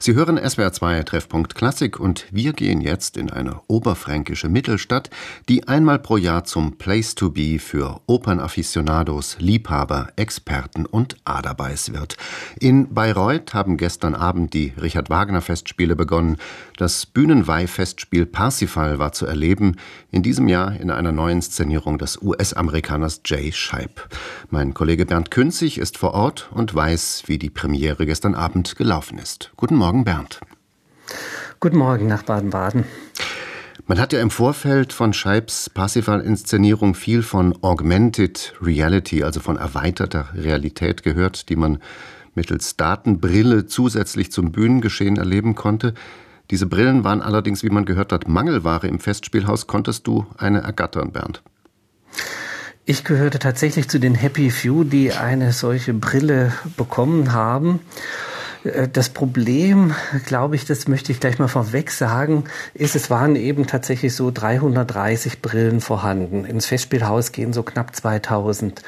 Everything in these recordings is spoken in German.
Sie hören SWR 2 Treffpunkt Klassik und wir gehen jetzt in eine oberfränkische Mittelstadt, die einmal pro Jahr zum Place to be für Opernafficionados, Liebhaber, Experten und Aderbeiß wird. In Bayreuth haben gestern Abend die Richard Wagner Festspiele begonnen. Das Bühnenweih-Festspiel Parsifal war zu erleben, in diesem Jahr in einer neuen Inszenierung des US-Amerikaners Jay Scheib. Mein Kollege Bernd Künzig ist vor Ort und weiß, wie die Premiere gestern Abend gelaufen ist. Guten Morgen, Bernd. Guten Morgen nach Baden-Baden. Man hat ja im Vorfeld von Scheibs Parsifal-Inszenierung viel von Augmented Reality, also von erweiterter Realität gehört, die man mittels Datenbrille zusätzlich zum Bühnengeschehen erleben konnte. Diese Brillen waren allerdings, wie man gehört hat, Mangelware im Festspielhaus. Konntest du eine ergattern, Bernd? Ich gehörte tatsächlich zu den Happy Few, die eine solche Brille bekommen haben. Äh, das Problem, glaube ich, das möchte ich gleich mal vorweg sagen, ist, es waren eben tatsächlich so 330 Brillen vorhanden. Ins Festspielhaus gehen so knapp 2000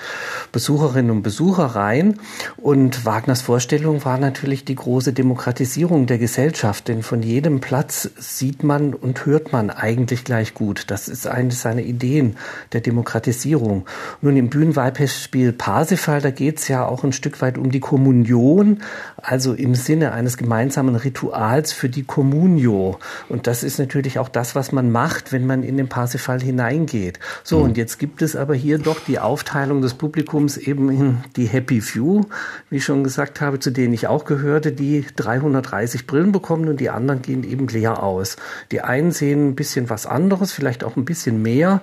Besucherinnen und Besucher rein. Und Wagners Vorstellung war natürlich die große Demokratisierung der Gesellschaft, denn von jedem Platz sieht man und hört man eigentlich gleich gut. Das ist eines seiner Ideen der Demokratisierung. Nun im Bühnenweihfestspiel Parsifal, da geht es ja auch ein Stück weit um die Kommunion, also im Sinne eines gemeinsamen Rituals für die Communio. Und das ist natürlich auch das, was man macht, wenn man in den Parsifal hineingeht. So, mhm. und jetzt gibt es aber hier doch die Aufteilung des Publikums eben in die Happy Few, wie ich schon gesagt habe, zu denen ich auch gehörte, die 330 Brillen bekommen und die anderen gehen eben leer aus. Die einen sehen ein bisschen was anderes, vielleicht auch ein bisschen mehr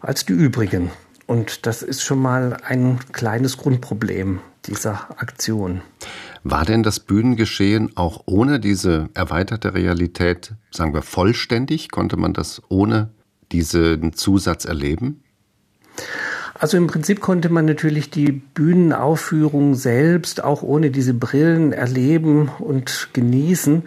als die übrigen. Und das ist schon mal ein kleines Grundproblem dieser Aktion. War denn das Bühnengeschehen auch ohne diese erweiterte Realität, sagen wir, vollständig? Konnte man das ohne diesen Zusatz erleben? Also im Prinzip konnte man natürlich die Bühnenaufführung selbst auch ohne diese Brillen erleben und genießen.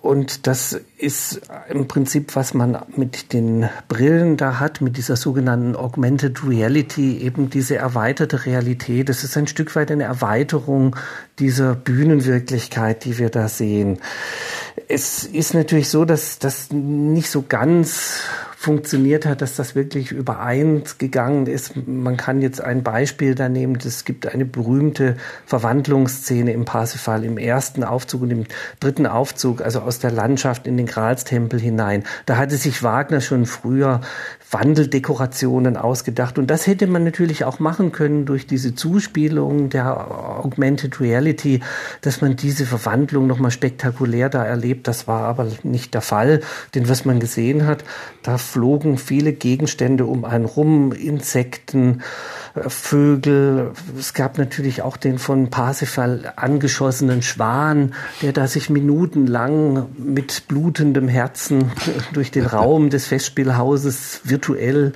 Und das ist im Prinzip, was man mit den Brillen da hat, mit dieser sogenannten Augmented Reality, eben diese erweiterte Realität. Das ist ein Stück weit eine Erweiterung dieser Bühnenwirklichkeit, die wir da sehen. Es ist natürlich so, dass das nicht so ganz funktioniert hat, dass das wirklich übereins gegangen ist. Man kann jetzt ein Beispiel da nehmen. Es gibt eine berühmte Verwandlungsszene im Parsifal im ersten Aufzug und im dritten Aufzug, also aus der Landschaft in den Gralstempel hinein. Da hatte sich Wagner schon früher Wandeldekorationen ausgedacht. Und das hätte man natürlich auch machen können durch diese Zuspielung der Augmented Reality, dass man diese Verwandlung nochmal spektakulär da erlebt. Das war aber nicht der Fall. Denn was man gesehen hat, da flogen viele Gegenstände um einen rum, Insekten, äh, Vögel. Es gab natürlich auch den von Parsifal angeschossenen Schwan, der da sich minutenlang mit blutendem Herzen durch den Raum des Festspielhauses virtuell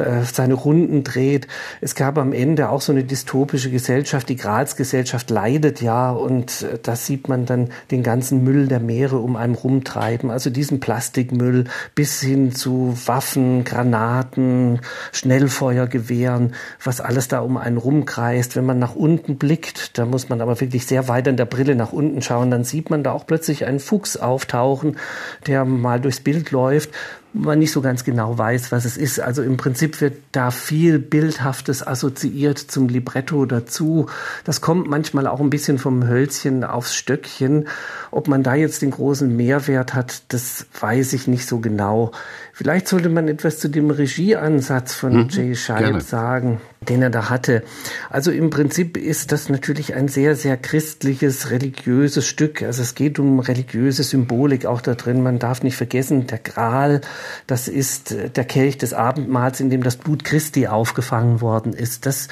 äh, seine Runden dreht. Es gab am Ende auch so eine dystopische Gesellschaft. Die Graz-Gesellschaft leidet ja und äh, da sieht man dann den ganzen Müll der Meere um einen rumtreiben. Also diesen Plastikmüll bis hin zu Waffen, Granaten, Schnellfeuergewehren, was alles da um einen rumkreist. Wenn man nach unten blickt, da muss man aber wirklich sehr weit an der Brille nach unten schauen, dann sieht man da auch plötzlich einen Fuchs auftauchen, der mal durchs Bild läuft man nicht so ganz genau weiß, was es ist. Also im Prinzip wird da viel Bildhaftes assoziiert zum Libretto dazu. Das kommt manchmal auch ein bisschen vom Hölzchen aufs Stöckchen. Ob man da jetzt den großen Mehrwert hat, das weiß ich nicht so genau. Vielleicht sollte man etwas zu dem Regieansatz von mhm, Jay Scheib sagen, den er da hatte. Also im Prinzip ist das natürlich ein sehr, sehr christliches, religiöses Stück. Also es geht um religiöse Symbolik auch da drin. Man darf nicht vergessen, der Gral, das ist der Kelch des Abendmahls, in dem das Blut Christi aufgefangen worden ist. Das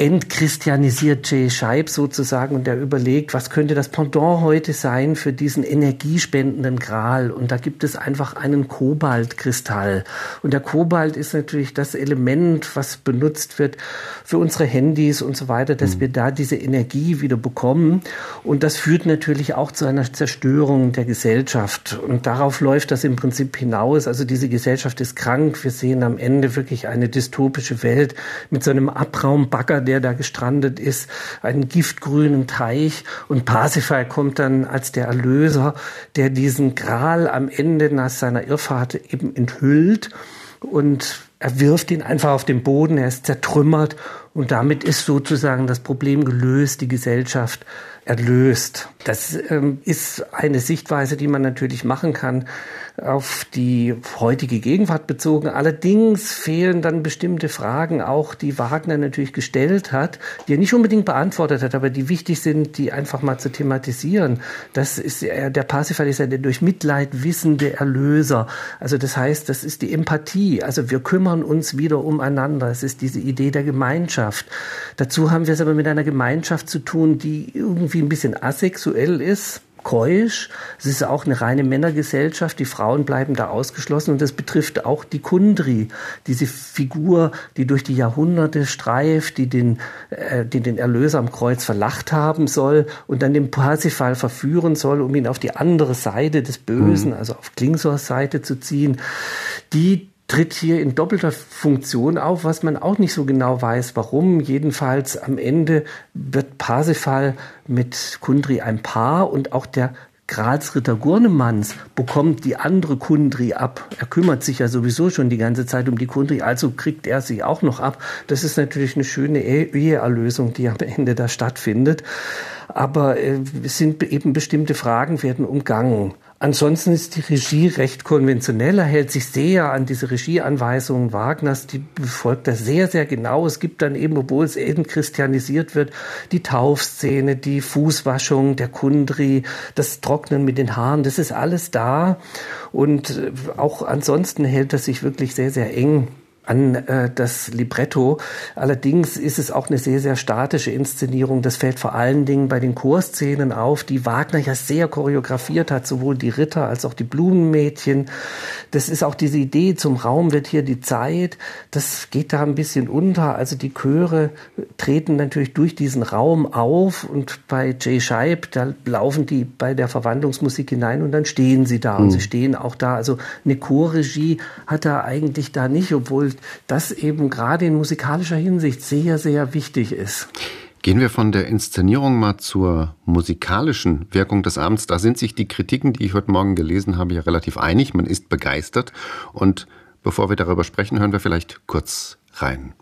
entchristianisiert Jay Scheib sozusagen und der überlegt, was könnte das Pendant heute sein für diesen energiespendenden Gral? Und da gibt es einfach einen Kobaltkristall. Und der Kobalt ist natürlich das Element, was benutzt wird für unsere Handys und so weiter, dass mhm. wir da diese Energie wieder bekommen. Und das führt natürlich auch zu einer Zerstörung der Gesellschaft. Und darauf läuft das im Prinzip hinaus, also diese Gesellschaft ist krank, wir sehen am Ende wirklich eine dystopische Welt mit so einem Abraumbagger, der da gestrandet ist, einen giftgrünen Teich. Und Parsifal kommt dann als der Erlöser, der diesen Gral am Ende nach seiner Irrfahrt eben enthüllt. Und er wirft ihn einfach auf den Boden, er ist zertrümmert. Und damit ist sozusagen das Problem gelöst, die Gesellschaft erlöst. Das ähm, ist eine Sichtweise, die man natürlich machen kann auf die heutige Gegenwart bezogen. Allerdings fehlen dann bestimmte Fragen auch, die Wagner natürlich gestellt hat, die er nicht unbedingt beantwortet hat, aber die wichtig sind, die einfach mal zu thematisieren. Das ist der Parsifal ist der durch Mitleid wissende Erlöser. Also das heißt, das ist die Empathie. Also wir kümmern uns wieder umeinander. Es ist diese Idee der Gemeinschaft. Dazu haben wir es aber mit einer Gemeinschaft zu tun, die irgendwie ein bisschen asexuell ist keusch. Es ist auch eine reine Männergesellschaft. Die Frauen bleiben da ausgeschlossen. Und das betrifft auch die Kundri, diese Figur, die durch die Jahrhunderte streift, die den, äh, die den Erlöser am Kreuz verlacht haben soll und dann den Parsifal verführen soll, um ihn auf die andere Seite des Bösen, mhm. also auf Klingsors Seite zu ziehen. Die tritt hier in doppelter Funktion auf, was man auch nicht so genau weiß, warum. Jedenfalls am Ende wird Parsifal mit Kundri ein Paar und auch der Gralsritter Gurnemanns bekommt die andere Kundri ab. Er kümmert sich ja sowieso schon die ganze Zeit um die Kundri, also kriegt er sie auch noch ab. Das ist natürlich eine schöne Eheerlösung, die am Ende da stattfindet. Aber äh, es sind eben bestimmte Fragen werden umgangen. Ansonsten ist die Regie recht konventionell. Er hält sich sehr an diese Regieanweisungen Wagners. Die befolgt er sehr, sehr genau. Es gibt dann eben, obwohl es eben christianisiert wird, die Taufszene, die Fußwaschung, der Kundri, das Trocknen mit den Haaren. Das ist alles da. Und auch ansonsten hält er sich wirklich sehr, sehr eng an äh, das Libretto. Allerdings ist es auch eine sehr, sehr statische Inszenierung. Das fällt vor allen Dingen bei den Chorszenen auf, die Wagner ja sehr choreografiert hat, sowohl die Ritter als auch die Blumenmädchen. Das ist auch diese Idee, zum Raum wird hier die Zeit. Das geht da ein bisschen unter. Also die Chöre treten natürlich durch diesen Raum auf und bei Jay Scheib, da laufen die bei der Verwandlungsmusik hinein und dann stehen sie da mhm. und sie stehen auch da. Also eine Chorregie hat er eigentlich da nicht, obwohl das eben gerade in musikalischer Hinsicht sehr, sehr wichtig ist. Gehen wir von der Inszenierung mal zur musikalischen Wirkung des Abends. Da sind sich die Kritiken, die ich heute Morgen gelesen habe, ja relativ einig. Man ist begeistert. Und bevor wir darüber sprechen, hören wir vielleicht kurz rein.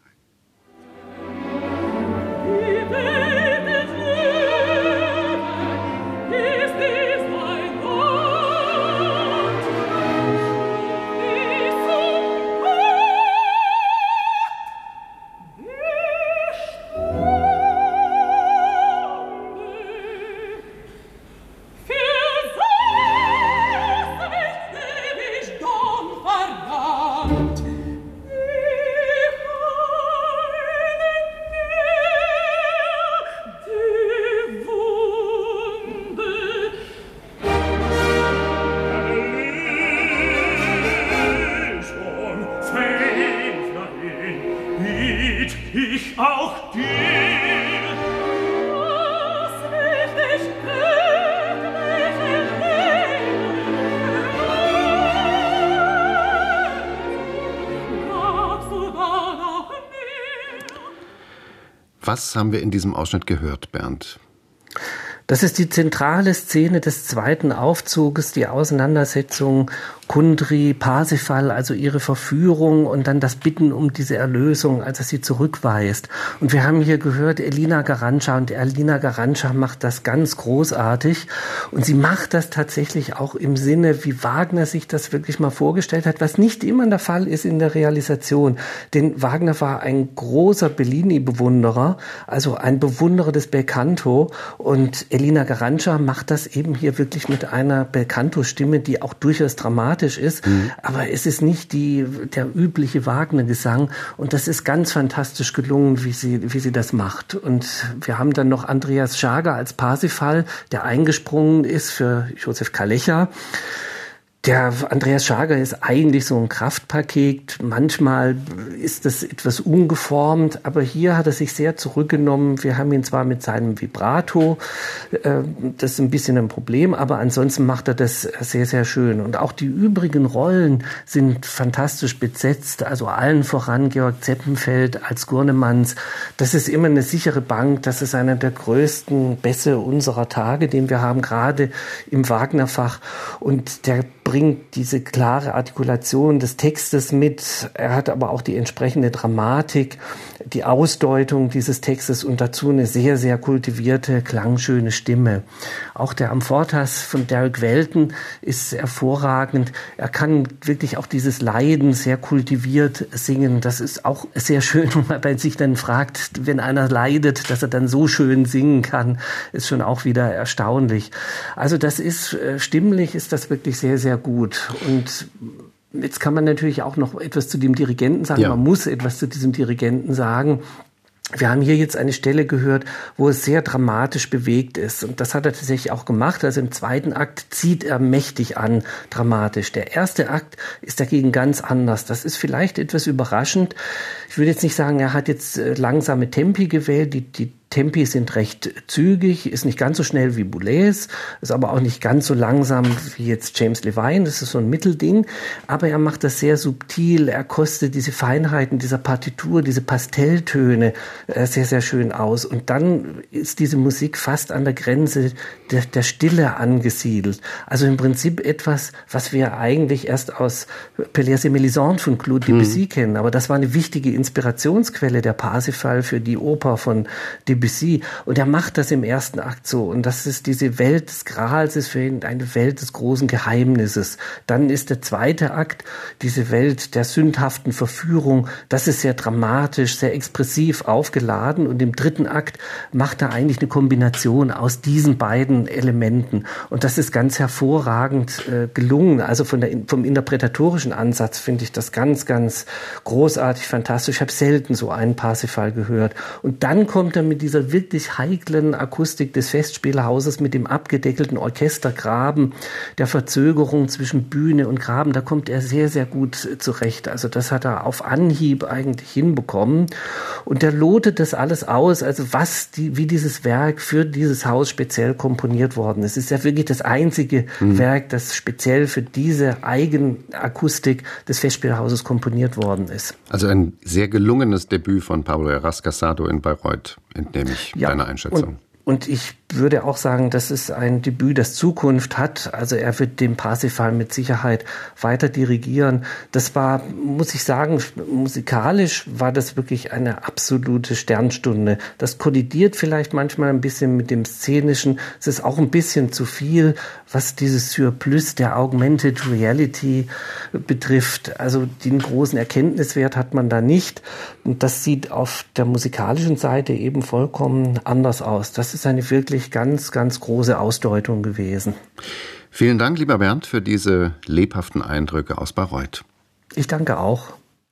Was haben wir in diesem Ausschnitt gehört, Bernd? Das ist die zentrale Szene des zweiten Aufzuges, die Auseinandersetzung Kundri, Parsifal, also ihre Verführung und dann das Bitten um diese Erlösung, als er sie zurückweist. Und wir haben hier gehört, Elina Garancha und Elina Garancha macht das ganz großartig und sie macht das tatsächlich auch im Sinne, wie Wagner sich das wirklich mal vorgestellt hat, was nicht immer der Fall ist in der Realisation. Denn Wagner war ein großer Bellini-Bewunderer, also ein Bewunderer des Belcanto und Elina Garancha macht das eben hier wirklich mit einer Belcanto-Stimme, die auch durchaus dramatisch ist. Mhm. Aber es ist nicht die, der übliche Wagner-Gesang. Und das ist ganz fantastisch gelungen, wie sie, wie sie das macht. Und wir haben dann noch Andreas Schager als Parsifal, der eingesprungen ist für Josef Kalecha Der Andreas Schager ist eigentlich so ein Kraftpaket. Manchmal ist das etwas ungeformt, aber hier hat er sich sehr zurückgenommen. Wir haben ihn zwar mit seinem Vibrato, äh, das ist ein bisschen ein Problem, aber ansonsten macht er das sehr, sehr schön. Und auch die übrigen Rollen sind fantastisch besetzt. Also allen voran Georg Zeppenfeld als Gurnemanns. Das ist immer eine sichere Bank. Das ist einer der größten Bässe unserer Tage, den wir haben, gerade im Wagnerfach. Und der bringt diese klare Artikulation des Textes mit. Er hat aber auch die entsprechende Dramatik, die Ausdeutung dieses Textes und dazu eine sehr, sehr kultivierte, klangschöne Stimme. Auch der Amfortas von Derek Welton ist hervorragend. Er kann wirklich auch dieses Leiden sehr kultiviert singen. Das ist auch sehr schön, wenn man sich dann fragt, wenn einer leidet, dass er dann so schön singen kann, ist schon auch wieder erstaunlich. Also das ist äh, stimmlich, ist das wirklich sehr, sehr gut. Und jetzt kann man natürlich auch noch etwas zu dem Dirigenten sagen. Ja. Man muss etwas zu diesem Dirigenten sagen. Wir haben hier jetzt eine Stelle gehört, wo es sehr dramatisch bewegt ist. Und das hat er tatsächlich auch gemacht. Also im zweiten Akt zieht er mächtig an, dramatisch. Der erste Akt ist dagegen ganz anders. Das ist vielleicht etwas überraschend. Ich würde jetzt nicht sagen, er hat jetzt äh, langsame Tempi gewählt. Die, die Tempi sind recht zügig, ist nicht ganz so schnell wie Boulez, ist aber auch nicht ganz so langsam wie jetzt James Levine, das ist so ein Mittelding, aber er macht das sehr subtil, er kostet diese Feinheiten dieser Partitur, diese Pastelltöne äh, sehr, sehr schön aus und dann ist diese Musik fast an der Grenze der, der Stille angesiedelt. Also im Prinzip etwas, was wir eigentlich erst aus Pelléas et Mélisande von Claude Debussy mhm. kennen, aber das war eine wichtige Inspirationsquelle der Parsifal für die Oper von Debussy Debussy. Und er macht das im ersten Akt so. Und das ist diese Welt des Grals, ist für ihn eine Welt des großen Geheimnisses. Dann ist der zweite Akt diese Welt der sündhaften Verführung. Das ist sehr dramatisch, sehr expressiv aufgeladen. Und im dritten Akt macht er eigentlich eine Kombination aus diesen beiden Elementen. Und das ist ganz hervorragend äh, gelungen. Also von der, vom interpretatorischen Ansatz finde ich das ganz, ganz großartig, fantastisch. Ich habe selten so einen Parsifal gehört. Und dann kommt er mit dieser wirklich heiklen Akustik des Festspielhauses mit dem abgedeckelten Orchestergraben, der Verzögerung zwischen Bühne und Graben, da kommt er sehr, sehr gut zurecht. Also das hat er auf Anhieb eigentlich hinbekommen. Und der lotet das alles aus, also was die, wie dieses Werk für dieses Haus speziell komponiert worden ist. Es ist ja wirklich das einzige mhm. Werk, das speziell für diese Eigenakustik des Festspielhauses komponiert worden ist. Also ein sehr gelungenes Debüt von Pablo Eras Casado in Bayreuth, entnehme ich ja, deiner Einschätzung. Und ich würde auch sagen, das ist ein Debüt, das Zukunft hat. Also er wird den Parsifal mit Sicherheit weiter dirigieren. Das war, muss ich sagen, musikalisch war das wirklich eine absolute Sternstunde. Das kollidiert vielleicht manchmal ein bisschen mit dem Szenischen. Es ist auch ein bisschen zu viel, was dieses Surplus der Augmented Reality betrifft. Also den großen Erkenntniswert hat man da nicht. Und das sieht auf der musikalischen Seite eben vollkommen anders aus. Das ist eine wirklich ganz, ganz große Ausdeutung gewesen. Vielen Dank, lieber Bernd, für diese lebhaften Eindrücke aus Bayreuth. Ich danke auch.